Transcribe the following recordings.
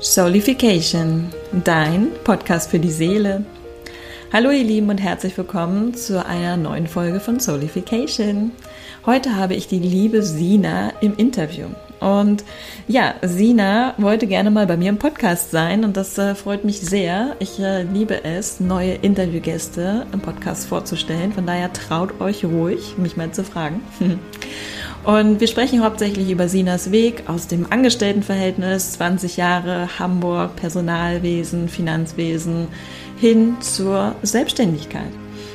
Soulification, dein Podcast für die Seele. Hallo ihr Lieben und herzlich willkommen zu einer neuen Folge von Soulification. Heute habe ich die liebe Sina im Interview. Und ja, Sina wollte gerne mal bei mir im Podcast sein und das äh, freut mich sehr. Ich äh, liebe es, neue Interviewgäste im Podcast vorzustellen. Von daher traut euch ruhig, mich mal zu fragen. Und wir sprechen hauptsächlich über Sinas Weg aus dem Angestelltenverhältnis, 20 Jahre Hamburg, Personalwesen, Finanzwesen, hin zur Selbstständigkeit.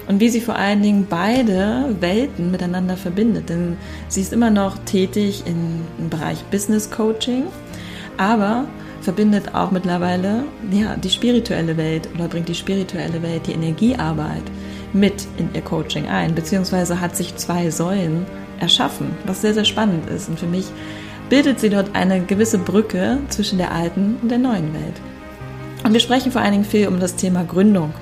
Und wie sie vor allen Dingen beide Welten miteinander verbindet. Denn sie ist immer noch tätig im, Bereich Business Coaching, aber verbindet auch mittlerweile ja, die spirituelle Welt oder bringt die spirituelle Welt, die Energiearbeit mit in ihr Coaching ein, beziehungsweise hat sich zwei Säulen erschaffen, was sehr, sehr spannend ist. Und für mich bildet sie dort eine gewisse Brücke zwischen der alten und der neuen Welt. Und wir sprechen vor allen Dingen viel um das Thema Gründung,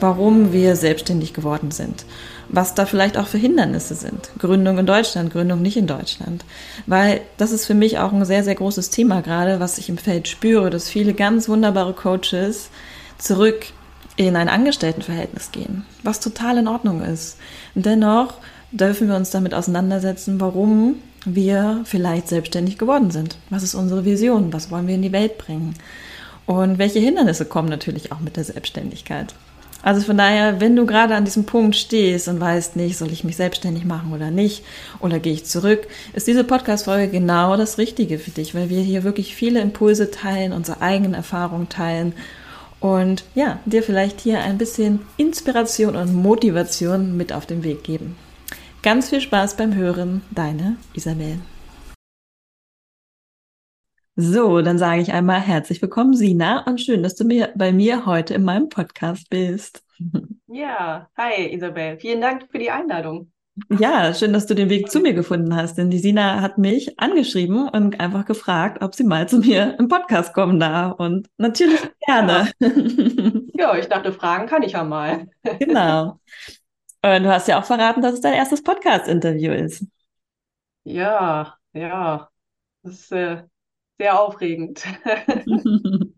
warum wir selbstständig geworden sind, was da vielleicht auch für Hindernisse sind. Gründung in Deutschland, Gründung nicht in Deutschland. Weil das ist für mich auch ein sehr, sehr großes Thema gerade, was ich im Feld spüre, dass viele ganz wunderbare Coaches zurück in ein Angestelltenverhältnis gehen, was total in Ordnung ist. dennoch dürfen wir uns damit auseinandersetzen, warum wir vielleicht selbstständig geworden sind. Was ist unsere Vision? Was wollen wir in die Welt bringen? Und welche Hindernisse kommen natürlich auch mit der Selbstständigkeit? Also von daher, wenn du gerade an diesem Punkt stehst und weißt nicht, soll ich mich selbstständig machen oder nicht, oder gehe ich zurück, ist diese Podcast-Folge genau das Richtige für dich, weil wir hier wirklich viele Impulse teilen, unsere eigenen Erfahrungen teilen und ja, dir vielleicht hier ein bisschen Inspiration und Motivation mit auf den Weg geben. Ganz viel Spaß beim Hören, deine Isabel. So, dann sage ich einmal herzlich willkommen, Sina, und schön, dass du mir bei mir heute in meinem Podcast bist. Ja, hi Isabel, vielen Dank für die Einladung. Ja, schön, dass du den Weg zu mir gefunden hast, denn die Sina hat mich angeschrieben und einfach gefragt, ob sie mal zu mir im Podcast kommen darf. Und natürlich gerne. Ja, ja ich dachte, fragen kann ich ja mal. Genau. Und du hast ja auch verraten, dass es dein erstes Podcast-Interview ist. Ja, ja. Das ist äh, sehr aufregend.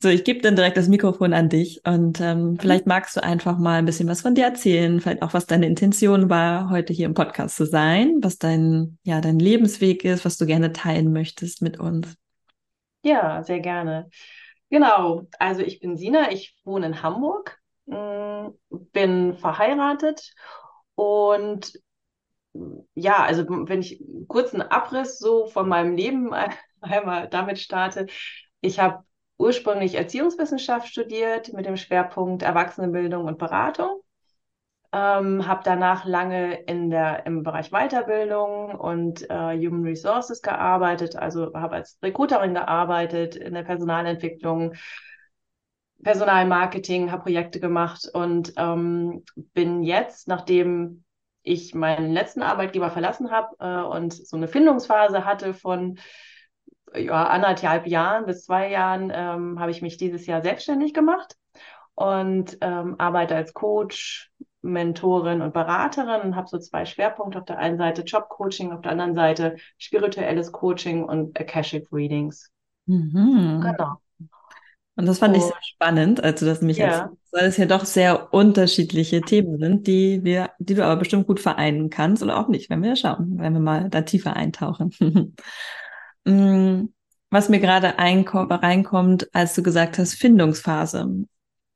so, ich gebe dann direkt das Mikrofon an dich und ähm, mhm. vielleicht magst du einfach mal ein bisschen was von dir erzählen, vielleicht auch, was deine Intention war, heute hier im Podcast zu sein, was dein, ja, dein Lebensweg ist, was du gerne teilen möchtest mit uns. Ja, sehr gerne. Genau, also ich bin Sina, ich wohne in Hamburg bin verheiratet und ja, also wenn ich einen kurzen Abriss so von meinem Leben einmal damit starte, ich habe ursprünglich Erziehungswissenschaft studiert mit dem Schwerpunkt Erwachsenenbildung und Beratung. Ähm, habe danach lange in der, im Bereich Weiterbildung und äh, Human Resources gearbeitet, also habe als Recruiterin gearbeitet in der Personalentwicklung, Personalmarketing, habe Projekte gemacht und ähm, bin jetzt, nachdem ich meinen letzten Arbeitgeber verlassen habe äh, und so eine Findungsphase hatte von ja, anderthalb Jahren bis zwei Jahren, ähm, habe ich mich dieses Jahr selbstständig gemacht und ähm, arbeite als Coach, Mentorin und Beraterin und habe so zwei Schwerpunkte. Auf der einen Seite Jobcoaching, auf der anderen Seite spirituelles Coaching und Akashic Readings. Mhm. Genau. Und das fand oh. ich sehr spannend, als du das mich ja. erzählt weil es ja doch sehr unterschiedliche Themen sind, die wir, die du aber bestimmt gut vereinen kannst oder auch nicht, wenn wir schauen, wenn wir mal da tiefer eintauchen. Mm, was mir gerade reinkommt, als du gesagt hast, Findungsphase.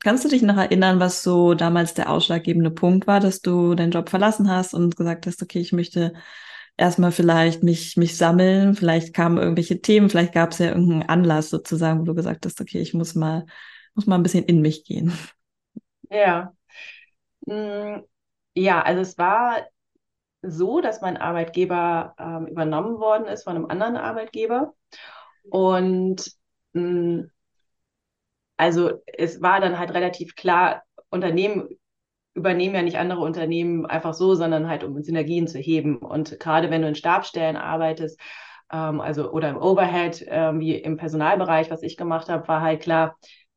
Kannst du dich noch erinnern, was so damals der ausschlaggebende Punkt war, dass du deinen Job verlassen hast und gesagt hast, okay, ich möchte erstmal vielleicht mich, mich sammeln, vielleicht kamen irgendwelche Themen, vielleicht gab es ja irgendeinen Anlass sozusagen, wo du gesagt hast, okay, ich muss mal, muss mal ein bisschen in mich gehen. Ja. Mm, ja, also es war so, dass mein Arbeitgeber ähm, übernommen worden ist von einem anderen Arbeitgeber. Und mh, mm, also es war dann halt relativ klar, Unternehmen übernehmen ja nicht andere Unternehmen einfach so, sondern halt um Synergien zu heben. Und gerade wenn du in Stabstellen arbeitest, ähm, also oder im Overhead, ähm, wie im Personalbereich, was ich gemacht habe, war halt klar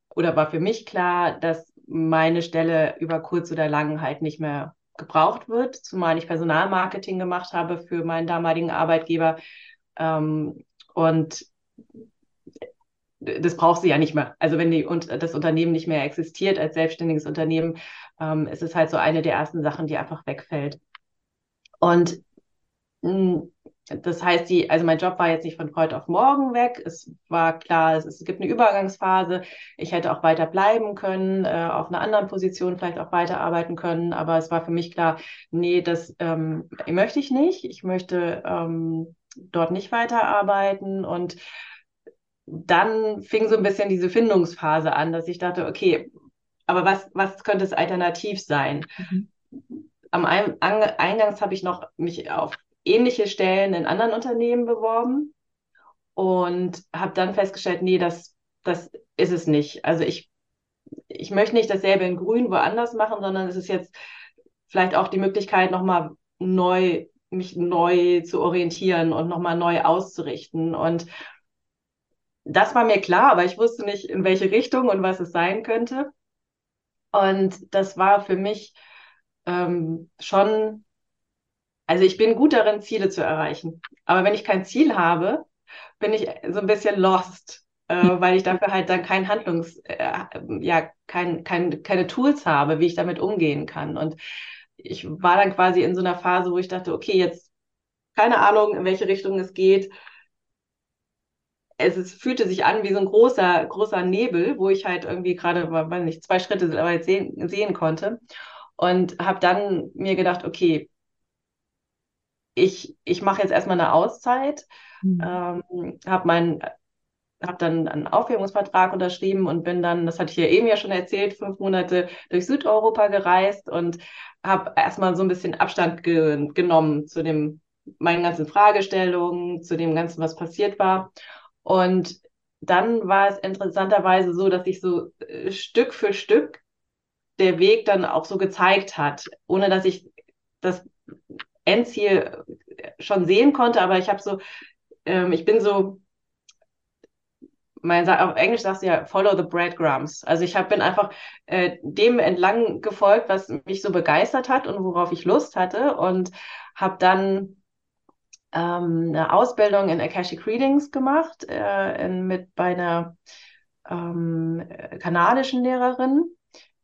oder war für mich klar, dass meine Stelle über kurz oder lang halt nicht mehr gebraucht wird, zumal ich Personalmarketing gemacht habe für meinen damaligen Arbeitgeber. Ähm, und das braucht sie ja nicht mehr. Also wenn die, und das Unternehmen nicht mehr existiert als selbstständiges Unternehmen, ähm, ist es halt so eine der ersten Sachen, die einfach wegfällt. Und mh, hm, das heißt, die, also mein Job war jetzt nicht von heute auf morgen weg. Es war klar, es, es gibt eine Übergangsphase. Ich hätte auch weiter bleiben können, äh, auf einer anderen Position vielleicht auch weiterarbeiten können. Aber es war für mich klar, nee, das ähm, möchte ich nicht. Ich möchte ähm, dort nicht weiterarbeiten. Und dann fing so ein bisschen diese Findungsphase an, dass ich dachte, okay, aber was, was könnte es alternativ sein? Mhm. Am Eingangs habe ich noch mich auf ähnliche Stellen in anderen Unternehmen beworben und habe dann festgestellt, nee, das, das ist es nicht. Also ich, ich möchte nicht dasselbe in Grün woanders machen, sondern es ist jetzt vielleicht auch die Möglichkeit, nochmal neu, mich neu zu orientieren und nochmal neu auszurichten. Und das war mir klar, aber ich wusste nicht, in welche Richtung und was es sein könnte. Und das war für mich ähm, schon, also ich bin gut darin, Ziele zu erreichen. Aber wenn ich kein Ziel habe, bin ich so ein bisschen lost, äh, weil ich dafür halt dann kein Handlungs, äh, ja, kein, kein, keine Tools habe, wie ich damit umgehen kann. Und ich war dann quasi in so einer Phase, wo ich dachte, okay, jetzt keine Ahnung, in welche Richtung es geht es, es fühlte sich an wie so ein großer, großer Nebel, wo ich halt irgendwie gerade, weiß nicht, zwei Schritte weit sehen, sehen konnte. Und habe dann mir gedacht, okay, ich, ich mache jetzt erstmal eine Auszeit, mhm. ähm, habe mein habe dann einen Aufhebungsvertrag unterschrieben und bin dann, das hatte ich ja eben ja schon erzählt, fünf Monate durch Südeuropa gereist und habe erstmal so ein bisschen Abstand ge genommen zu dem meinen ganzen Fragestellungen, zu dem ganzen, was passiert war und dann war es interessanterweise so, dass sich so äh, Stück für Stück der Weg dann auch so gezeigt hat, ohne dass ich das Endziel schon sehen konnte, aber ich habe so, ähm, ich bin so, mein, auf Englisch sagst du ja, follow the breadcrumbs. Also ich hab, bin einfach äh, dem entlang gefolgt, was mich so begeistert hat und worauf ich Lust hatte und habe dann ähm, eine Ausbildung in Akashic Readings gemacht, äh, in, mit bei einer ähm, kanadischen Lehrerin,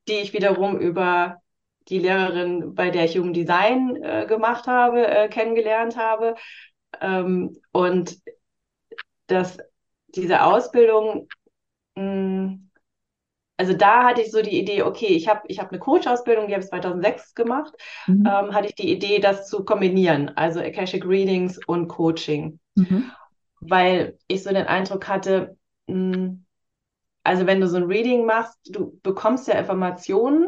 die ich wiederum über die Lehrerin, bei der ich Human Design äh, gemacht habe, äh, kennengelernt habe. Ähm, und das, diese Ausbildung mh, hm, also da hatte ich so die Idee, okay, ich habe ich hab eine Coach-Ausbildung, die habe ich 2006 gemacht, mhm. ähm, hatte ich die Idee, das zu kombinieren, also Akashic Readings und Coaching. Mhm. Weil ich so den Eindruck hatte, mh, hm, also wenn du so ein Reading machst, du bekommst ja Informationen,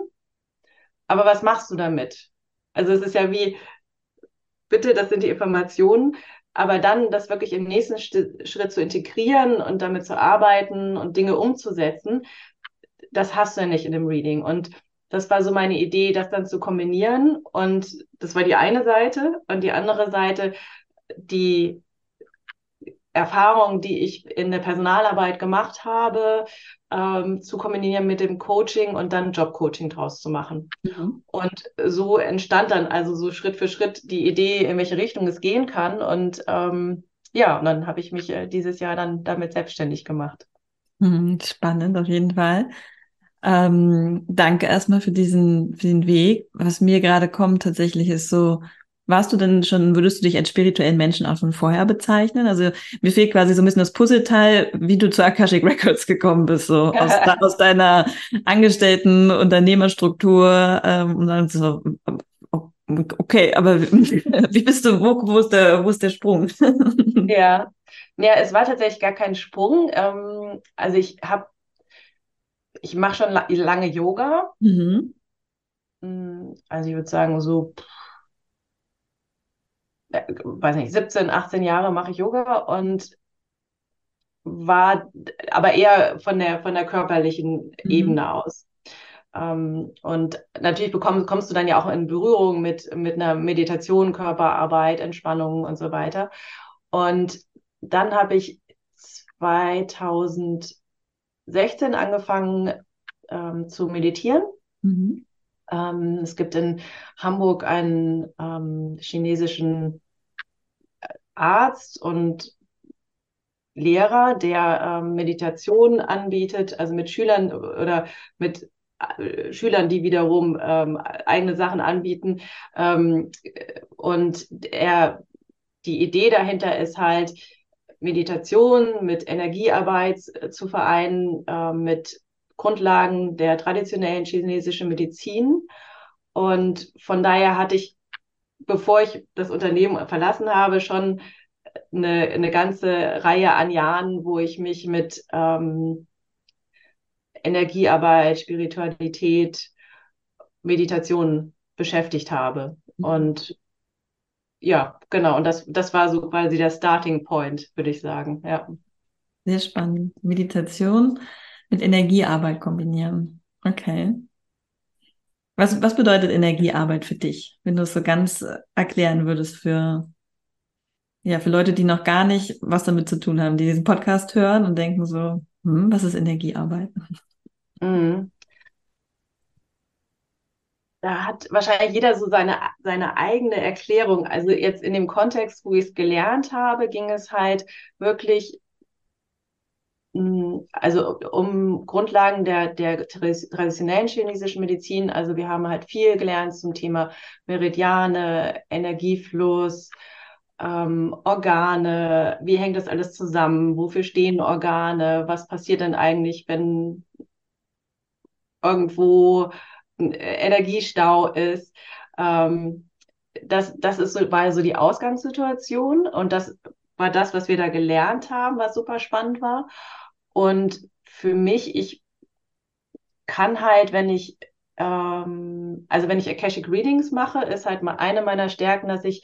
aber was machst du damit? Also es ist ja wie, bitte, das sind die Informationen, aber dann das wirklich im nächsten Schritt zu integrieren und damit zu arbeiten und Dinge umzusetzen, das hast du ja nicht in dem Reading. Und das war so meine Idee, das dann zu kombinieren. Und das war die eine Seite. Und die andere Seite, die Erfahrung, die ich in der Personalarbeit gemacht habe, ähm, zu kombinieren mit dem Coaching und dann Jobcoaching draus zu machen. Mhm. Und so entstand dann also so Schritt für Schritt die Idee, in welche Richtung es gehen kann. Und ähm, ja, und dann habe ich mich äh, dieses Jahr dann damit selbstständig gemacht. Mhm, spannend auf jeden Fall. Ähm, danke erstmal für diesen, für den Weg. Was mir gerade kommt tatsächlich ist so, warst du denn schon, würdest du dich als spirituellen Menschen auch schon vorher bezeichnen? Also mir fehlt quasi so ein bisschen das Puzzleteil, wie du zu Akashic Records gekommen bist, so aus, aus deiner Angestellten Unternehmerstruktur ähm, und dann so, okay, aber wie bist du, wo, wo ist der, wo ist der Sprung? ja. Ja, es war tatsächlich gar kein Sprung. Ähm, also ich habe ich mache schon la lange Yoga. Mhm. Hm, also ich würde sagen, so, äh, weiß nicht, 17, 18 Jahre mache ich Yoga und war aber eher von der, von der körperlichen mhm. Ebene aus. Ähm, und natürlich bekommst, kommst du dann ja auch in Berührung mit, mit einer Meditation, Körperarbeit, Entspannung und so weiter. Und dann habe ich 2000 16 angefangen ähm, zu meditieren. Mhm. Ähm, es gibt in Hamburg einen ähm, chinesischen Arzt und Lehrer, der ähm, Meditation anbietet, also mit Schülern oder mit äh, Schülern, die wiederum ähm, eigene Sachen anbieten. Ähm, und er, die Idee dahinter ist halt, Meditation mit Energiearbeit äh, zu vereinen, äh, mit Grundlagen der traditionellen chinesischen Medizin. Und von daher hatte ich, bevor ich das Unternehmen verlassen habe, schon eine, eine ganze Reihe an Jahren, wo ich mich mit ähm, Energiearbeit, Spiritualität, Meditation beschäftigt habe. Mhm. Und ja, genau. Und das, das war so quasi der Starting Point, würde ich sagen. Ja. Sehr spannend. Meditation mit Energiearbeit kombinieren. Okay. Was, was bedeutet Energiearbeit für dich, wenn du es so ganz erklären würdest für, ja, für Leute, die noch gar nicht was damit zu tun haben, die diesen Podcast hören und denken so, hm, was ist Energiearbeit? Mhm. Da hat wahrscheinlich jeder so seine, seine eigene Erklärung. Also jetzt in dem Kontext, wo ich es gelernt habe, ging es halt wirklich hm, also um Grundlagen der, der traditionellen chinesischen Medizin. Also wir haben halt viel gelernt zum Thema Meridiane, Energiefluss, ähm, Organe, wie hängt das alles zusammen, wofür stehen Organe, was passiert denn eigentlich, wenn irgendwo Energiestau ist. Ähm, das, das ist so, war so die Ausgangssituation und das war das, was wir da gelernt haben, was super spannend war. Und für mich, ich kann halt, wenn ich, ähm, also wenn ich Akashic Readings mache, ist halt mal eine meiner Stärken, dass ich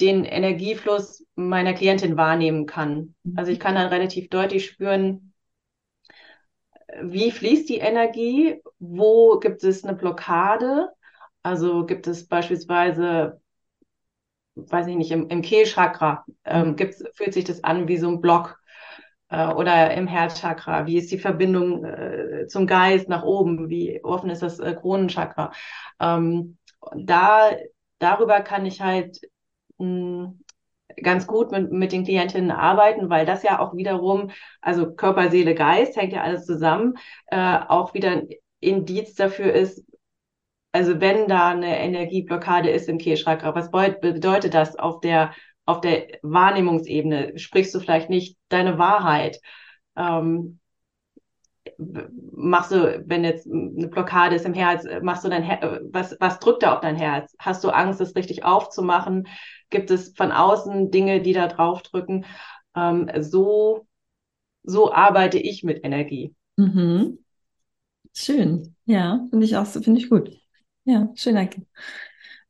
den Energiefluss meiner Klientin wahrnehmen kann. Also ich kann dann relativ deutlich spüren, wie fließt die Energie, wo gibt es eine Blockade, also gibt es beispielsweise, weiß ich nicht, im, im Kehlchakra, ähm, fühlt sich das an wie so ein Block äh, oder im Herzchakra, wie ist die Verbindung äh, zum Geist nach oben, wie offen ist das äh, Kronenchakra. Ähm, da, darüber kann ich halt mh, hm, ganz gut mit, mit den Klientinnen arbeiten, weil das ja auch wiederum, also Körper, Seele, Geist hängt ja alles zusammen, äh, auch wieder Indiz dafür ist, also wenn da eine Energieblockade ist im Kehlchakra, was bedeutet das auf der, auf der Wahrnehmungsebene? Sprichst du vielleicht nicht deine Wahrheit? Ähm, machst du, wenn jetzt eine Blockade ist im Herz, machst du dein Her was, was drückt da auf dein Herz? Hast du Angst, das richtig aufzumachen? Gibt es von außen Dinge, die da drauf drücken? Ähm, so, so arbeite ich mit Energie. Mhm. Schön. Ja, finde ich auch, finde ich gut. Ja, schön, danke.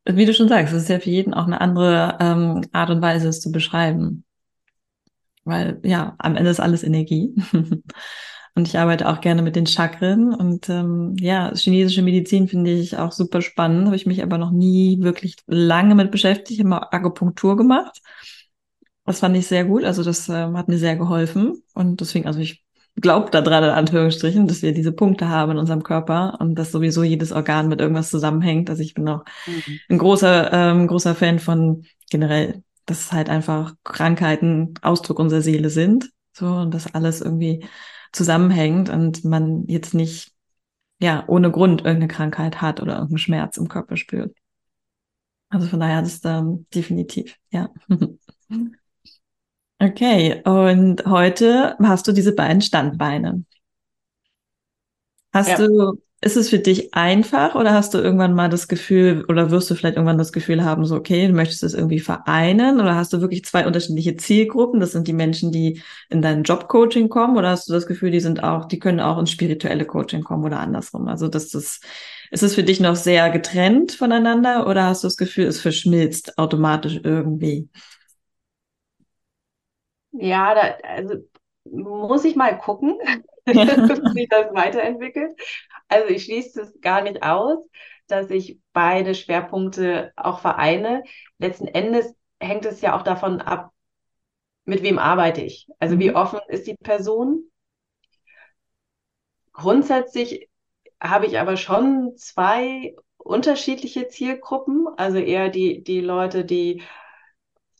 Wie du schon sagst, es ist ja für jeden auch eine andere ähm, Art und Weise, es zu beschreiben. Weil, ja, am Ende ist alles Energie. Und ich arbeite auch gerne mit den Chakren. Und ähm, ja, chinesische Medizin finde ich auch super spannend. Habe ich mich aber noch nie wirklich lange mit beschäftigt. Ich habe mal Akupunktur gemacht. Das fand ich sehr gut. Also das ähm, hat mir sehr geholfen. Und deswegen, also ich glaube daran, in Anführungsstrichen, dass wir diese Punkte haben in unserem Körper und dass sowieso jedes Organ mit irgendwas zusammenhängt. Also ich bin auch mhm. ein großer, ähm, großer Fan von generell, dass halt einfach Krankheiten Ausdruck unserer Seele sind. So, und dass alles irgendwie zusammenhängt und man jetzt nicht ja ohne Grund irgendeine Krankheit hat oder irgendeinen Schmerz im Körper spürt. Also von daher ist das ähm, definitiv, ja. okay, und heute hast du diese beiden Standbeine. Hast ja. du ist es für dich einfach oder hast du irgendwann mal das Gefühl oder wirst du vielleicht irgendwann das Gefühl haben, so, okay, du möchtest das irgendwie vereinen oder hast du wirklich zwei unterschiedliche Zielgruppen? Das sind die Menschen, die in dein Jobcoaching kommen oder hast du das Gefühl, die sind auch, die können auch ins spirituelle Coaching kommen oder andersrum? Also, dass das, ist es für dich noch sehr getrennt voneinander oder hast du das Gefühl, es verschmilzt automatisch irgendwie? Ja, da, also muss ich mal gucken, wie sich das weiterentwickelt. Also ich schließe es gar nicht aus, dass ich beide Schwerpunkte auch vereine. Letzten Endes hängt es ja auch davon ab, mit wem arbeite ich. Also wie mhm. offen ist die Person. Grundsätzlich habe ich aber schon zwei unterschiedliche Zielgruppen. Also eher die, die Leute, die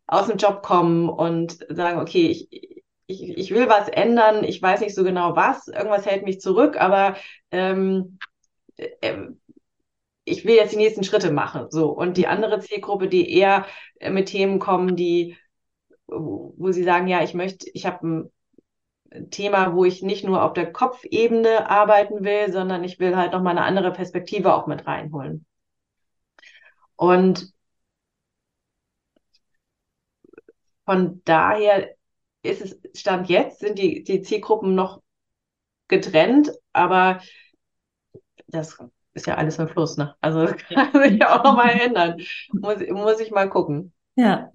aus dem Job kommen und sagen, okay, ich, ich, ich will was ändern, ich weiß nicht so genau was, irgendwas hält mich zurück, aber ähm, äh, ich will jetzt die nächsten Schritte machen. So. Und die andere Zielgruppe, die eher mit Themen kommen, die, wo sie sagen, ja, ich möchte, ich habe ein Thema, wo ich nicht nur auf der Kopfebene arbeiten will, sondern ich will halt nochmal eine andere Perspektive auch mit reinholen. Und von daher ist es, Stand jetzt, sind die, die Zielgruppen noch getrennt, aber das ist ja alles im Fluss, ne? Also das kann sich ja auch nochmal ändern. Muss, muss ich mal gucken. Ja.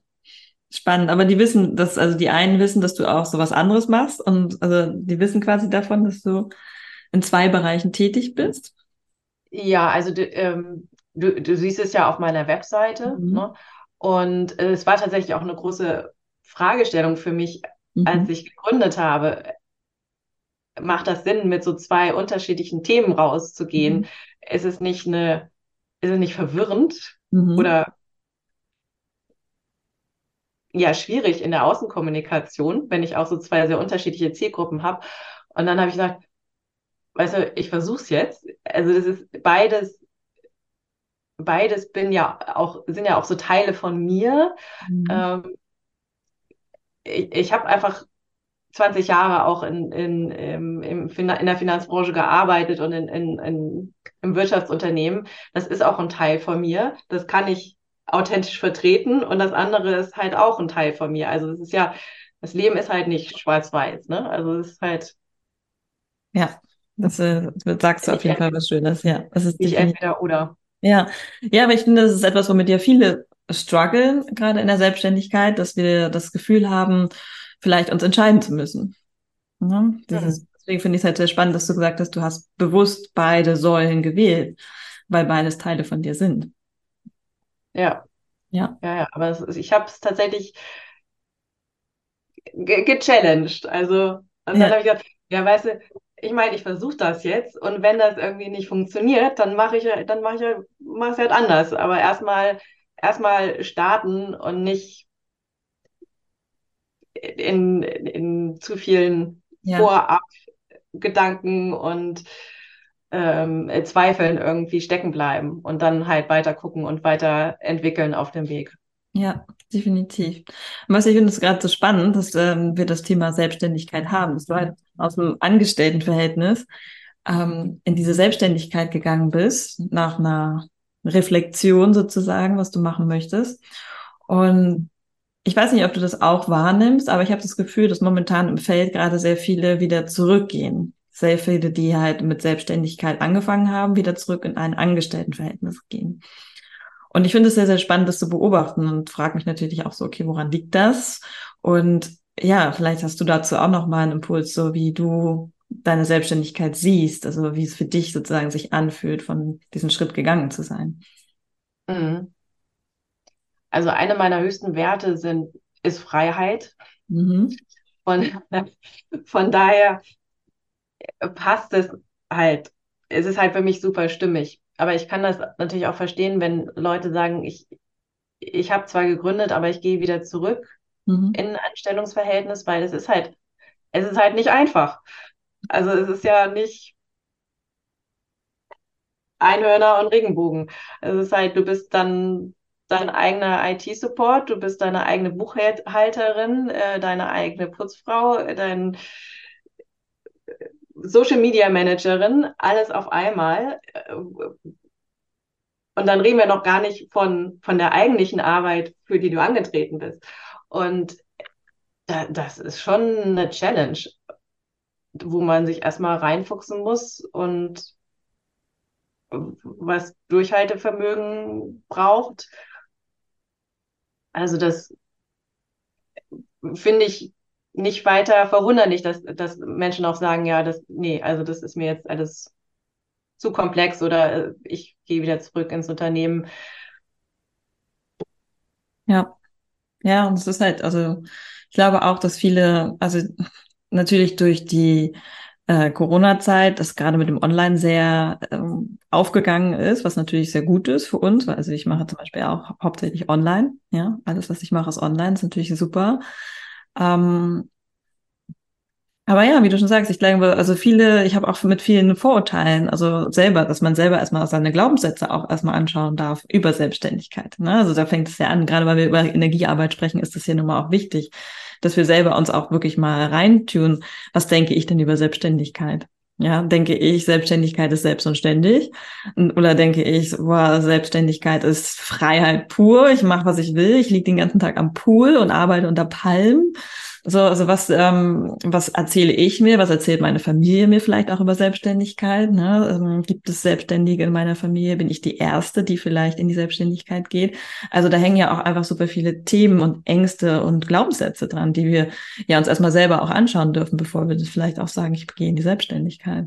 Spannend, aber die wissen, dass, also die einen wissen, dass du auch so was anderes machst und also die wissen quasi davon, dass du in zwei Bereichen tätig bist. Ja, also du, ähm, du, du siehst es ja auf meiner Webseite, mhm. ne? Und äh, es war tatsächlich auch eine große Fragestellung für mich, mhm. als ich gegründet habe. Macht das Sinn, mit so zwei unterschiedlichen Themen rauszugehen? Mhm. Ist es nicht eine, ist es nicht verwirrend mhm. oder ja schwierig in der Außenkommunikation, wenn ich auch so zwei sehr unterschiedliche Zielgruppen habe. Und dann habe ich gesagt, weißt du, ich versuche es jetzt. Also das ist beides, beides bin ja auch, sind ja auch so Teile von mir. Mhm. Ähm, ich, ich habe einfach 20 Jahre auch in, in, in, in der Finanzbranche gearbeitet und in, in, in, im Wirtschaftsunternehmen. Das ist auch ein Teil von mir. Das kann ich authentisch vertreten und das andere ist halt auch ein Teil von mir. Also es ist ja, das Leben ist halt nicht schwarz-weiß, ne? Also es ist halt. Ja, das, äh, sagst du auf jeden Fall was Schönes, ja. Das ist nicht entweder oder. Ja, ja, aber ich finde, das ist etwas, womit ja viele strugglen, gerade in der Selbstständigkeit, dass wir das Gefühl haben, vielleicht uns entscheiden zu müssen. Ja, dieses, mhm. Deswegen finde ich es halt sehr spannend, dass du gesagt hast, du hast bewusst beide Säulen gewählt, weil beides Teile von dir sind. Ja. Ja. Ja, ja. Aber ist, ich habe es tatsächlich gechallenged. Also, und dann ja. habe ich gesagt, ja, weißt du, ich meine, ich versuche das jetzt und wenn das irgendwie nicht funktioniert, dann mache ich dann mache ich halt anders. Aber erstmal erstmal starten und nicht in, in zu vielen ja. Vorabgedanken und ähm, Zweifeln irgendwie stecken bleiben und dann halt weiter gucken und weiter entwickeln auf dem Weg. Ja, definitiv. was ich finde es gerade so spannend, dass ähm, wir das Thema Selbstständigkeit haben, dass du halt aus dem Angestelltenverhältnis ähm, in diese Selbstständigkeit gegangen bist, nach einer Reflexion sozusagen, was du machen möchtest. Und ich weiß nicht, ob du das auch wahrnimmst, aber ich habe das Gefühl, dass momentan im Feld gerade sehr viele wieder zurückgehen sehr viele, die halt mit Selbstständigkeit angefangen haben, wieder zurück in ein Angestelltenverhältnis gehen. Und ich finde es sehr, sehr spannend, das zu beobachten und frage mich natürlich auch so, okay, woran liegt das? Und ja, vielleicht hast du dazu auch noch mal einen Impuls, so wie du deine Selbstständigkeit siehst, also wie es für dich sozusagen sich anfühlt, von diesem Schritt gegangen zu sein. Mhm. Also eine meiner höchsten Werte sind, ist Freiheit. Mhm. Von, von daher passt es halt. Es ist halt für mich super stimmig. Aber ich kann das natürlich auch verstehen, wenn Leute sagen, ich, ich habe zwar gegründet, aber ich gehe wieder zurück mhm. in ein Anstellungsverhältnis, weil es ist halt, es ist halt nicht einfach. Also es ist ja nicht Einhörner und Regenbogen. Es ist halt, du bist dann dein eigener IT-Support, du bist deine eigene Buchhalterin, äh, deine eigene Putzfrau, dein Social Media Managerin, alles auf einmal. Und dann reden wir noch gar nicht von, von der eigentlichen Arbeit, für die du angetreten bist. Und da, das ist schon eine Challenge, wo man sich erstmal reinfuchsen muss und was Durchhaltevermögen braucht. Also das finde ich nicht weiter verwunderlich, dass, dass Menschen auch sagen, ja, das, nee, also das ist mir jetzt alles zu komplex oder äh, ich gehe wieder zurück ins Unternehmen. Ja. Ja, und es ist halt, also ich glaube auch, dass viele, also natürlich durch die äh, Corona-Zeit, das gerade mit dem Online sehr ähm, aufgegangen ist, was natürlich sehr gut ist für uns. Also ich mache zum Beispiel auch hauptsächlich online, ja, alles, was ich mache, ist online, ist natürlich super. Ähm, Aber ja, wie du schon sagst, ich glaube, also viele, ich habe auch mit vielen Vorurteilen, also selber, dass man selber erstmal seine Glaubenssätze auch erstmal anschauen darf über Selbstständigkeit. Ne? Also da fängt es ja an, gerade weil wir über Energiearbeit sprechen, ist das hier nun mal auch wichtig, dass wir selber uns auch wirklich mal reintun, was denke ich denn über Selbstständigkeit? Ja, denke ich, Selbstständigkeit ist selbst und ständig. Oder denke ich, boah, Selbstständigkeit ist Freiheit pur. Ich mache, was ich will. Ich liege den ganzen Tag am Pool und arbeite unter Palmen. So, also was, ähm, was erzähle ich mir? Was erzählt meine Familie mir vielleicht auch über Selbstständigkeit? Ne? Ähm, gibt es Selbstständige in meiner Familie? Bin ich die Erste, die vielleicht in die Selbstständigkeit geht? Also da hängen ja auch einfach super viele Themen und Ängste und Glaubenssätze dran, die wir ja uns erstmal selber auch anschauen dürfen, bevor wir das vielleicht auch sagen, ich gehe in die Selbstständigkeit.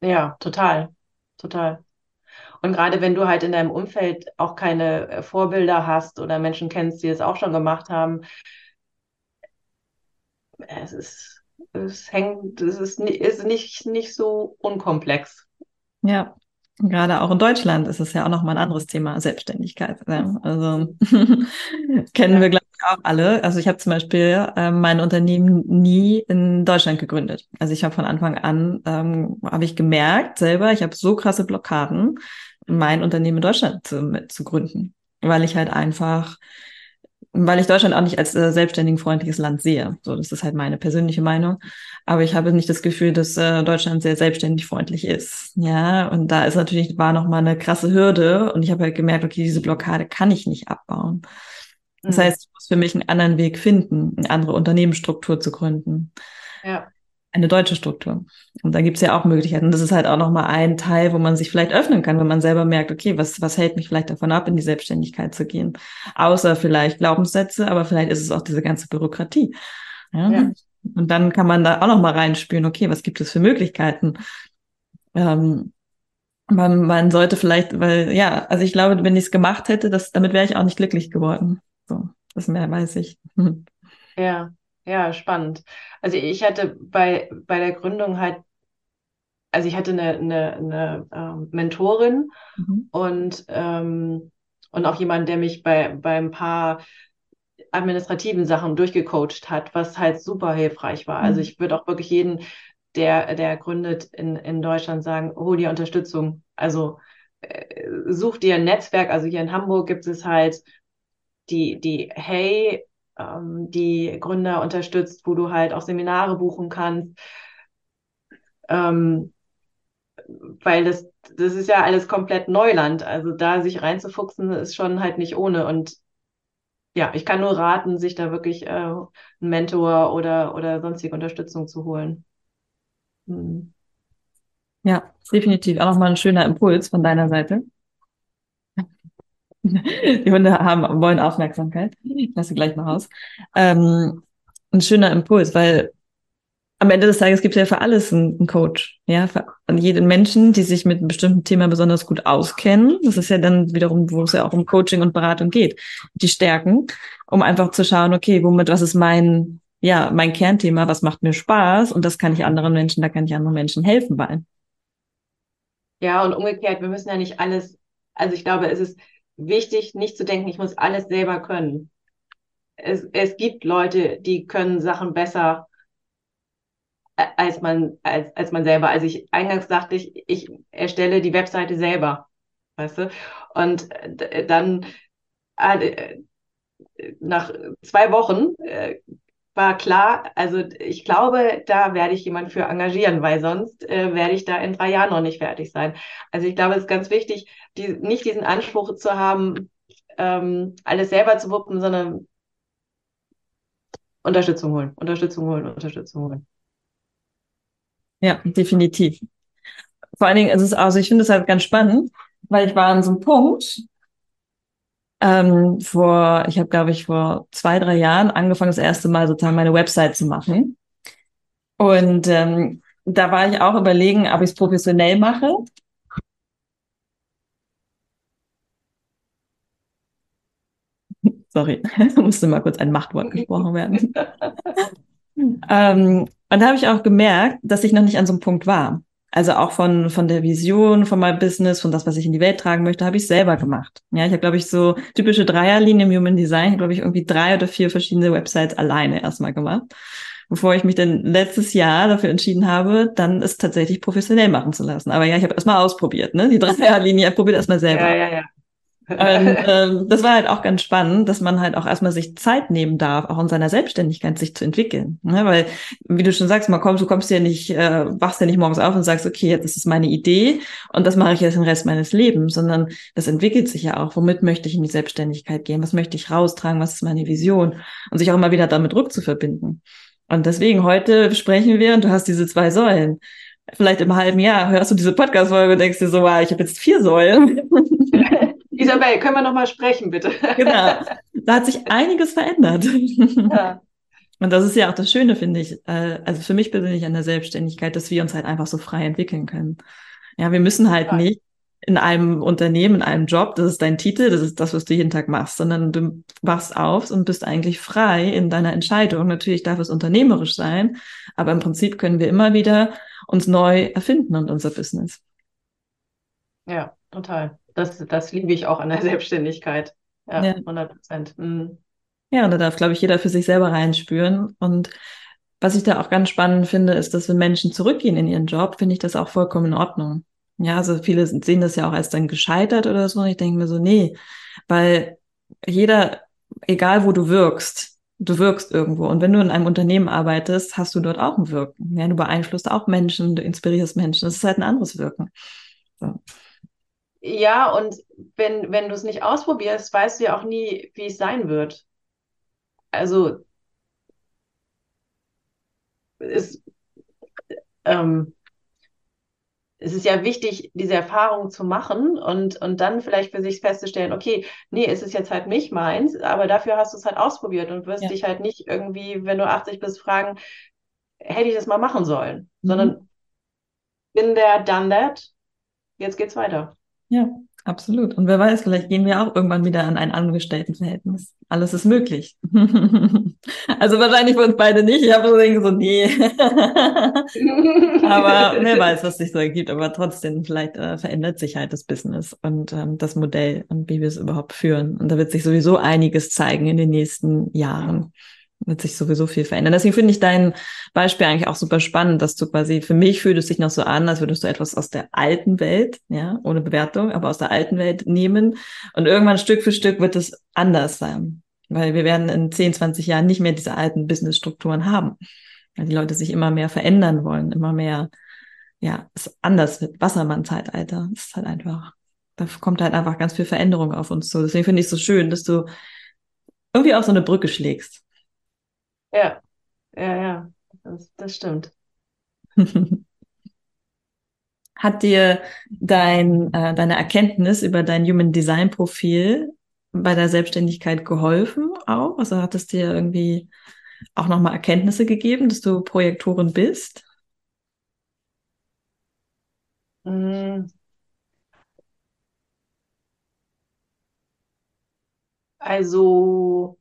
Ja, total, total. Und gerade wenn du halt in deinem Umfeld auch keine äh, Vorbilder hast oder Menschen kennst, die es auch schon gemacht haben, es ist, es hängt, es ist, ist nicht, nicht so unkomplex. Ja, Gerade auch in Deutschland ist es ja auch nochmal ein anderes Thema, Selbstständigkeit. Ja. Also kennen ja. wir, glaube ich, auch alle. Also ich habe zum Beispiel ähm, mein Unternehmen nie in Deutschland gegründet. Also ich habe von Anfang an, ähm, habe ich gemerkt selber, ich habe so krasse Blockaden, mein Unternehmen in Deutschland zu, zu gründen, weil ich halt einfach weil ich Deutschland auch nicht als äh, selbstständigen freundliches Land sehe. So, das ist halt meine persönliche Meinung. Aber ich habe nicht das Gefühl, dass äh, Deutschland sehr selbstständig freundlich ist. Ja, und da ist natürlich war noch mal eine krasse Hürde und ich habe halt gemerkt, okay, diese Blockade kann ich nicht abbauen. Das mhm. heißt, ich muss für mich einen anderen Weg finden, eine andere Unternehmensstruktur zu gründen. Ja eine deutsche Struktur. Und da gibt's ja auch Möglichkeiten. Das ist halt auch nochmal ein Teil, wo man sich vielleicht öffnen kann, wenn man selber merkt, okay, was, was hält mich vielleicht davon ab, in die Selbstständigkeit zu gehen? Außer vielleicht Glaubenssätze, aber vielleicht ist es auch diese ganze Bürokratie. Ja? ja. Und dann kann man da auch nochmal reinspüren, okay, was gibt es für Möglichkeiten? Ähm, man, man sollte vielleicht, weil, ja, also ich glaube, wenn ich es gemacht hätte, das, damit wäre ich auch nicht glücklich geworden. So, das mehr weiß ich. Ja, ja, spannend. Also ich hatte bei, bei der Gründung halt, also ich hatte eine, eine, eine ähm, Mentorin mhm. und, ähm, und auch jemand, der mich bei, bei ein paar administrativen Sachen durchgecoacht hat, was halt super hilfreich war. Also mhm. Also ich würde auch wirklich jeden, der, der gründet in, in Deutschland sagen, hol dir Unterstützung. Also äh, such dir ein Netzwerk. Also hier in Hamburg gibt es halt die, die Hey ähm, die Gründer unterstützt, wo du halt auch Seminare buchen kannst. Ähm, weil das, das ist ja alles komplett Neuland. Also da sich reinzufuchsen, ist schon halt nicht ohne. Und ja, ich kann nur raten, sich da wirklich äh, einen Mentor oder, oder sonstige Unterstützung zu holen. Hm. Ja, definitiv. Auch nochmal ein schöner Impuls von deiner Seite. Die Hunde haben, wollen Aufmerksamkeit. Ich lasse gleich mal raus. Ähm, ein schöner Impuls, weil am Ende des Tages gibt es ja für alles einen, einen Coach. Ja, für jeden Menschen, die sich mit einem bestimmten Thema besonders gut auskennen. Das ist ja dann wiederum, wo es ja auch um Coaching und Beratung geht. Die Stärken, um einfach zu schauen, okay, womit, was ist mein, ja, mein Kernthema, was macht mir Spaß und das kann ich anderen Menschen, da kann ich anderen Menschen helfen bei. Ja, und umgekehrt, wir müssen ja nicht alles, also ich glaube, es ist, wichtig, nicht zu denken, ich muss alles selber können. Es, es gibt Leute, die können Sachen besser als man, als, als man selber. Also ich, eingangs sagte ich, ich erstelle die Webseite selber. Weißt du? Und dann, äh, nach zwei Wochen äh, war klar, also ich glaube, da werde ich jemand für engagieren, weil sonst äh, werde ich da in drei Jahren noch nicht fertig sein. Also ich glaube, es ist ganz wichtig, die, nicht diesen Anspruch zu haben, ähm, alles selber zu wuppen, sondern Unterstützung holen, Unterstützung holen, Unterstützung holen. Ja, definitiv. Vor allen Dingen ist es, also ich finde es halt ganz spannend, weil ich war an so einem Punkt, ähm, vor, ich habe, glaube ich, vor zwei, drei Jahren angefangen, das erste Mal sozusagen meine Website zu machen. Und ähm, da war ich auch überlegen, ob ich es professionell mache. Sorry, musste mal kurz ein Machtwort gesprochen werden. ähm, und da habe ich auch gemerkt, dass ich noch nicht an so einem Punkt war. Also auch von, von der Vision, von meinem Business, von das, was ich in die Welt tragen möchte, habe ich selber gemacht. Ja, ich habe, glaube ich, so typische Dreierlinien im Human Design, glaube ich, irgendwie drei oder vier verschiedene Websites alleine erstmal gemacht. bevor ich mich dann letztes Jahr dafür entschieden habe, dann es tatsächlich professionell machen zu lassen. Aber ja, ich habe erstmal ausprobiert, ne? Die Dreierlinie, probiert erstmal selber. Ja, ja, ja. Und, ähm, das war halt auch ganz spannend, dass man halt auch erstmal sich Zeit nehmen darf, auch in seiner Selbstständigkeit sich zu entwickeln. Ne? Weil, wie du schon sagst, man kommt, du kommst ja nicht, äh, wachst ja nicht morgens auf und sagst, okay, jetzt ist es meine Idee und das mache ich jetzt den Rest meines Lebens, sondern das entwickelt sich ja auch. Womit möchte ich in die Selbstständigkeit gehen? Was möchte ich raustragen? Was ist meine Vision? Und sich auch immer wieder damit rückzuverbinden. Und deswegen heute sprechen wir und du hast diese zwei Säulen. Vielleicht im halben Jahr hörst du diese Podcast-Folge und denkst dir so, wow, ich habe jetzt vier Säulen. Isabel, können wir noch mal sprechen, bitte? Genau. Da hat sich einiges verändert. Ja. Und das ist ja auch das Schöne, finde ich. Äh, also für mich persönlich an der Selbstständigkeit, dass wir uns halt einfach so frei entwickeln können. Ja, wir müssen halt ja. nicht in einem Unternehmen, in einem Job, das ist dein Titel, das ist das, was du jeden Tag machst, sondern du wachst auf und bist eigentlich frei in deiner Entscheidung. Natürlich darf es unternehmerisch sein, aber im Prinzip können wir immer wieder uns neu erfinden und unser Business. Ja, total. Das, das liebe ich auch an der Selbstständigkeit. Ja, ja. 100 Prozent. Mhm. Ja, und da darf, glaube ich, jeder für sich selber reinspüren. Und was ich da auch ganz spannend finde, ist, dass wenn Menschen zurückgehen in ihren Job, finde ich das auch vollkommen in Ordnung. Ja, also viele sehen das ja auch als dann gescheitert oder so. Und ich denke mir so, nee, weil jeder, egal wo du wirkst, du wirkst irgendwo. Und wenn du in einem Unternehmen arbeitest, hast du dort auch ein Wirken. Ja, du beeinflusst auch Menschen, du inspirierst Menschen. Das ist halt ein anderes Wirken. So. Ja, und wenn, wenn du es nicht ausprobierst, weißt du ja auch nie, wie es sein wird. Also, es, ähm, es ist ja wichtig, diese Erfahrung zu machen und, und dann vielleicht für sich festzustellen, okay, nee, es ist jetzt halt nicht meins, aber dafür hast du es halt ausprobiert und wirst ja. dich halt nicht irgendwie, wenn du 80 bist, fragen, hätte ich das mal machen sollen, mhm. sondern bin der done that, jetzt geht's weiter. Ja, absolut. Und wer weiß, vielleicht gehen wir auch irgendwann wieder an ein Angestelltenverhältnis. Alles ist möglich. also wahrscheinlich für uns beide nicht. Ich habe so so, nee. aber wer weiß, was sich so ergibt. Aber trotzdem, vielleicht äh, verändert sich halt das Business und ähm, das Modell und wie wir es überhaupt führen. Und da wird sich sowieso einiges zeigen in den nächsten Jahren wird sich sowieso viel verändern. Deswegen finde ich dein Beispiel eigentlich auch super spannend, dass du quasi, für mich fühlt es sich noch so an, als würdest du etwas aus der alten Welt, ja, ohne Bewertung, aber aus der alten Welt nehmen und irgendwann Stück für Stück wird es anders sein. Weil wir werden in 10, 20 Jahren nicht mehr diese alten Businessstrukturen haben. Weil die Leute sich immer mehr verändern wollen, immer mehr, ja, es anders wird. Wassermann-Zeitalter. Das ist halt einfach, da kommt halt einfach ganz viel Veränderung auf uns zu. Deswegen finde ich es so schön, dass du irgendwie auch so eine Brücke schlägst ja, ja, ja, das, das stimmt. Hat dir dein, äh, deine Erkenntnis über dein Human Design Profil bei der Selbstständigkeit geholfen auch? Also hat es dir irgendwie auch nochmal Erkenntnisse gegeben, dass du Projektorin bist? Mm. Also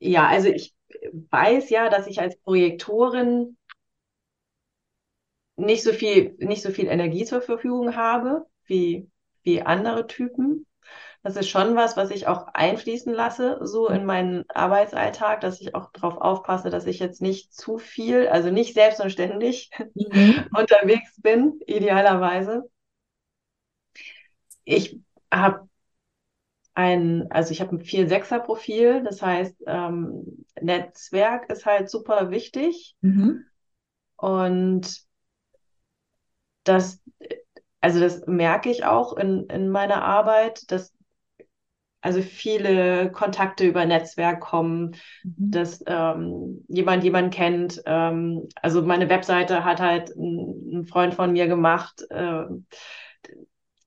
Ja, also ich weiß ja, dass ich als Projektorin nicht so viel, nicht so viel Energie zur Verfügung habe wie, wie andere Typen. Das ist schon was, was ich auch einfließen lasse, so in meinen Arbeitsalltag, dass ich auch darauf aufpasse, dass ich jetzt nicht zu viel, also nicht selbst und ständig mhm. unterwegs bin, idealerweise. Ich habe ein, also ich habe ein 4-6er-Profil, das heißt, ähm, Netzwerk ist halt super wichtig. Mhm. Und das, also das merke ich auch in, in meiner Arbeit, dass also viele Kontakte über Netzwerk kommen, mhm. dass ähm, jemand jemanden kennt. Ähm, also meine Webseite hat halt ein, ein Freund von mir gemacht. Äh,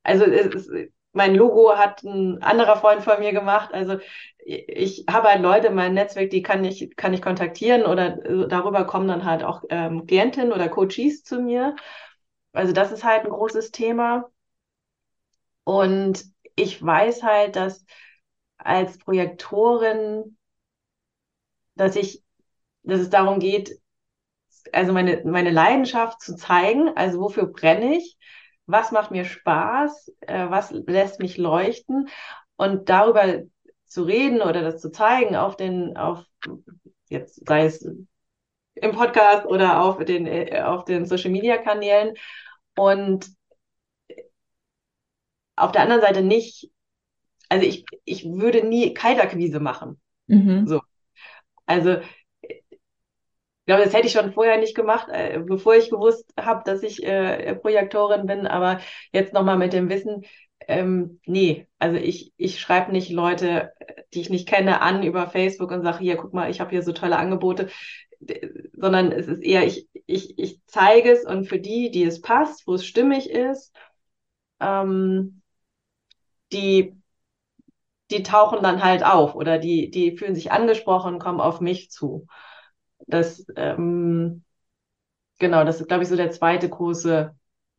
also es, mein Logo hat ein anderer Freund von mir gemacht. Also ich habe halt Leute in meinem Netzwerk, die kann ich, kann ich kontaktieren oder äh, darüber kommen dann halt auch ähm, Klientinnen oder Coaches zu mir. Also das ist halt ein großes Thema. Und ich weiß halt, dass als Projektorin, dass ich, dass es darum geht, also meine, meine Leidenschaft zu zeigen, also wofür brenne ich, was macht mir Spaß, äh, was lässt mich leuchten und darüber zu reden oder das zu zeigen auf den, auf jetzt sei es im Podcast oder auf den, äh, auf den Social Media Kanälen. Und auf der anderen Seite nicht, also ich, ich würde nie Kaltakquise machen. Mhm. So. Also ich glaube, das hätte ich schon vorher nicht gemacht, äh, bevor ich gewusst habe, dass ich äh, Projektorin bin. Aber jetzt nochmal mit dem Wissen, ähm, nee, also ich, ich schreibe nicht Leute, die ich nicht kenne, an über Facebook und sage, hier, guck mal, ich habe hier so tolle Angebote, sondern es ist eher, ich, ich, ich zeige es und für die, die es passt, wo es stimmig ist, ähm, die, die tauchen dann halt auf oder die, die fühlen sich angesprochen, kommen auf mich zu. Das, ähm, genau, das ist, glaube ich, so der zweite große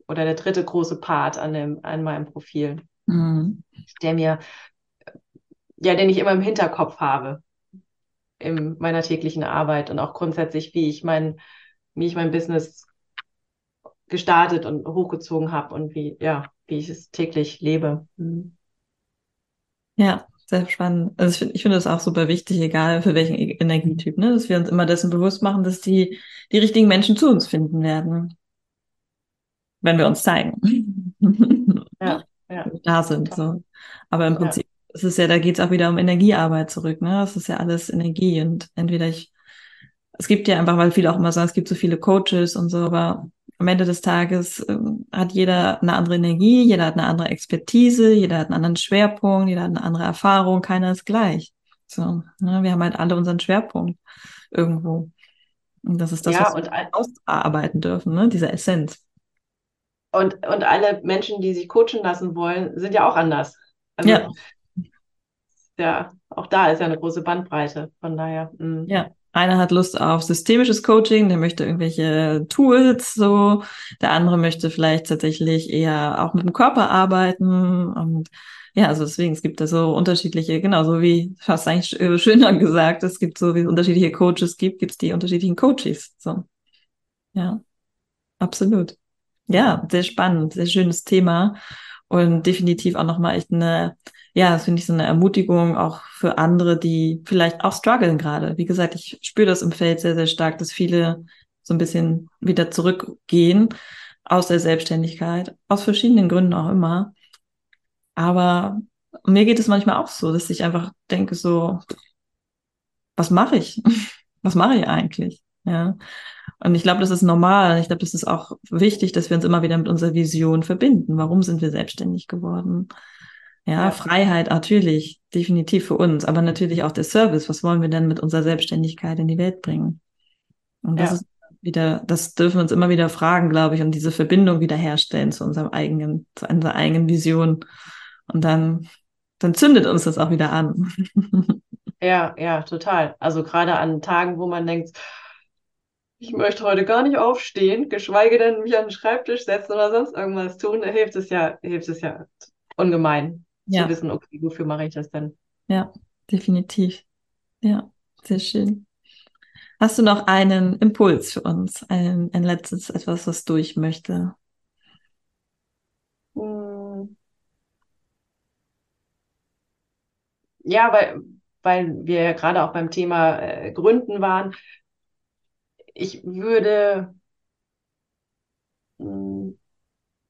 oder der dritte große Part an, dem, an meinem Profil, mhm. der mir, ja, den ich immer im Hinterkopf habe in meiner täglichen Arbeit und auch grundsätzlich, wie ich mein, wie ich mein Business gestartet und hochgezogen habe und wie, ja, wie ich es täglich lebe. Mhm. Ja, sehr spannend. Also ich finde ich finde das auch super wichtig, egal für welchen e-, Energietyp, ne? dass wir uns immer dessen bewusst machen, dass die, die richtigen Menschen zu uns finden werden. Wenn wir uns zeigen. Ja, ja. da sind. So. Aber im Prinzip ja. ist es ja, da geht es auch wieder um Energiearbeit zurück, ne? Das ist ja alles Energie und entweder ich, es gibt ja einfach, weil viele auch immer sagen, es gibt so viele Coaches und so, aber am Ende des Tages äh, hat jeder eine andere Energie, jeder hat eine andere Expertise, jeder hat einen anderen Schwerpunkt, jeder hat eine andere Erfahrung, keiner ist gleich. So, ne? wir haben halt alle unseren Schwerpunkt irgendwo. Und das ist das, ja, was wir ausarbeiten dürfen, ne? diese Essenz. Und, und alle Menschen, die sich coachen lassen wollen, sind ja auch anders. Also, ja. ja, auch da ist ja eine große Bandbreite. Von daher. Mh. Mm. Ja, einer hat Lust auf systemisches Coaching, der möchte irgendwelche Tools, so. Der andere möchte vielleicht tatsächlich eher auch mit dem Körper arbeiten und ja, also deswegen, es gibt da so unterschiedliche, genau, so wie fast eigentlich äh, schöner gesagt, es gibt so, wie es unterschiedliche Coaches gibt, gibt es die unterschiedlichen Coaches, so. Ja, absolut. Ja, sehr spannend, sehr schönes Thema und definitiv auch nochmal echt eine ja, das finde ich so eine Ermutigung auch für andere, die vielleicht auch strugglen gerade. Wie gesagt, ich spüre das im Feld sehr, sehr stark, dass viele so ein bisschen wieder zurückgehen aus der Selbstständigkeit, aus verschiedenen Gründen auch immer. Aber mir geht es manchmal auch so, dass ich einfach denke so, was mache ich? Was mache ich eigentlich? Ja. Und ich glaube, das ist normal. Ich glaube, das ist auch wichtig, dass wir uns immer wieder mit unserer Vision verbinden. Warum sind wir selbstständig geworden? Ja, ja, Freiheit natürlich, definitiv für uns, aber natürlich auch der Service. Was wollen wir denn mit unserer Selbstständigkeit in die Welt bringen? Und das ja. ist wieder, das dürfen wir uns immer wieder fragen, glaube ich, und diese Verbindung wiederherstellen zu unserem eigenen, zu unserer eigenen Vision. Und dann, dann zündet uns das auch wieder an. Ja, ja, total. Also gerade an Tagen, wo man denkt, ich möchte heute gar nicht aufstehen, geschweige denn mich an den Schreibtisch setzen oder sonst irgendwas tun, da hilft es ja, hilft es ja ungemein ja. zu wissen, okay, wofür mache ich das denn? Ja, definitiv. Ja, sehr schön. Hast du noch einen Impuls für uns? Ein, ein letztes, etwas, was durch möchte? Hm. Ja, weil, weil wir ja gerade auch beim Thema äh, Gründen waren. Ich würde mh, hm,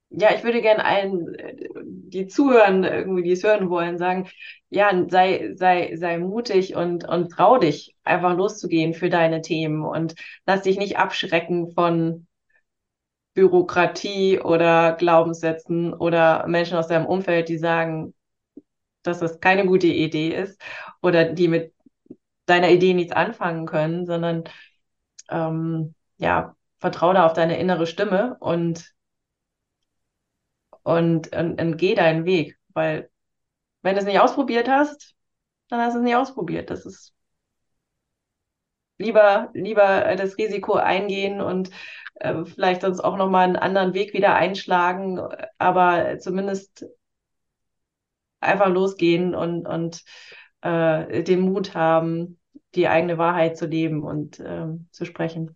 ja, ich würde gerne allen, die zuhören, irgendwie, die es hören wollen, sagen, ja, sei, sei, sei mutig und, und trau dich, einfach loszugehen für deine Themen und lass dich nicht abschrecken von Bürokratie oder Glaubenssätzen oder Menschen aus deinem Umfeld, die sagen, dass das keine gute Idee ist oder die mit deiner Idee nichts anfangen können, sondern ähm, ja, vertraue da auf deine innere Stimme und und, und, und geh deinen Weg, weil wenn du es nicht ausprobiert hast, dann hast du es nicht ausprobiert. Das ist lieber, lieber das Risiko eingehen und äh, vielleicht sonst auch nochmal einen anderen Weg wieder einschlagen, aber zumindest einfach losgehen und, und äh, den Mut haben, die eigene Wahrheit zu leben und äh, zu sprechen.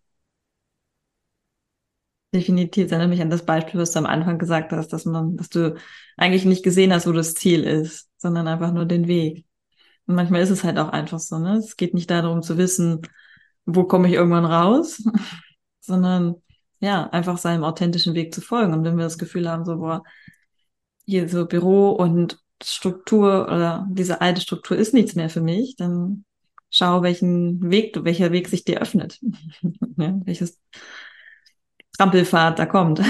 Definitiv. Das erinnert mich an das Beispiel, was du am Anfang gesagt hast, dass man, dass du eigentlich nicht gesehen hast, wo das Ziel ist, sondern einfach nur den Weg. Und manchmal ist es halt auch einfach so, ne? Es geht nicht darum zu wissen, wo komme ich irgendwann raus, sondern ja, einfach seinem authentischen Weg zu folgen. Und wenn wir das Gefühl haben, so, boah, hier so Büro und Struktur oder diese alte Struktur ist nichts mehr für mich, dann schau, welchen Weg welcher Weg sich dir öffnet. ja, welches Trampelfahrt da kommt.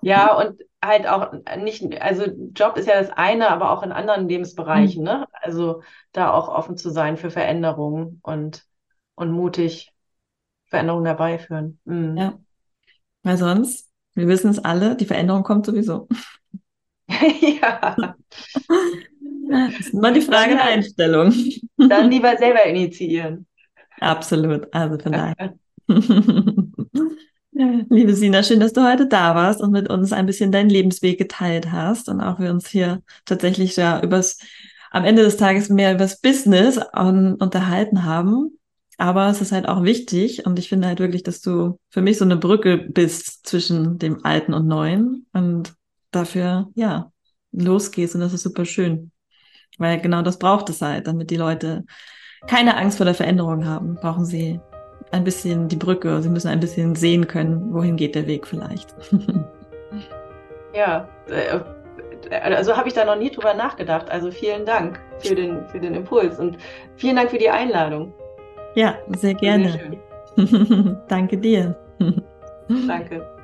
ja, und halt auch nicht, also Job ist ja das eine, aber auch in anderen Lebensbereichen, mhm. ne? Also da auch offen zu sein für Veränderungen und, und mutig Veränderungen herbeiführen. Mhm. Ja. Weil sonst, wir wissen es alle, die Veränderung kommt sowieso. ja. Das ist immer die Frage der Einstellung. Dann lieber selber initiieren. Absolut. Also von daher. Liebe Sina, schön, dass du heute da warst und mit uns ein bisschen deinen Lebensweg geteilt hast und auch wir uns hier tatsächlich ja übers, am Ende des Tages mehr übers Business um, unterhalten haben. Aber es ist halt auch wichtig und ich finde halt wirklich, dass du für mich so eine Brücke bist zwischen dem Alten und Neuen und dafür, ja, losgehst und das ist super schön. Weil genau das braucht es halt, damit die Leute keine Angst vor der Veränderung haben, brauchen sie ein bisschen die Brücke. Sie müssen ein bisschen sehen können, wohin geht der Weg vielleicht. ja, äh, also habe ich da noch nie drüber nachgedacht. Also vielen Dank für den, für den Impuls und vielen Dank für die Einladung. Ja, sehr gerne. Sehr Danke dir. Danke.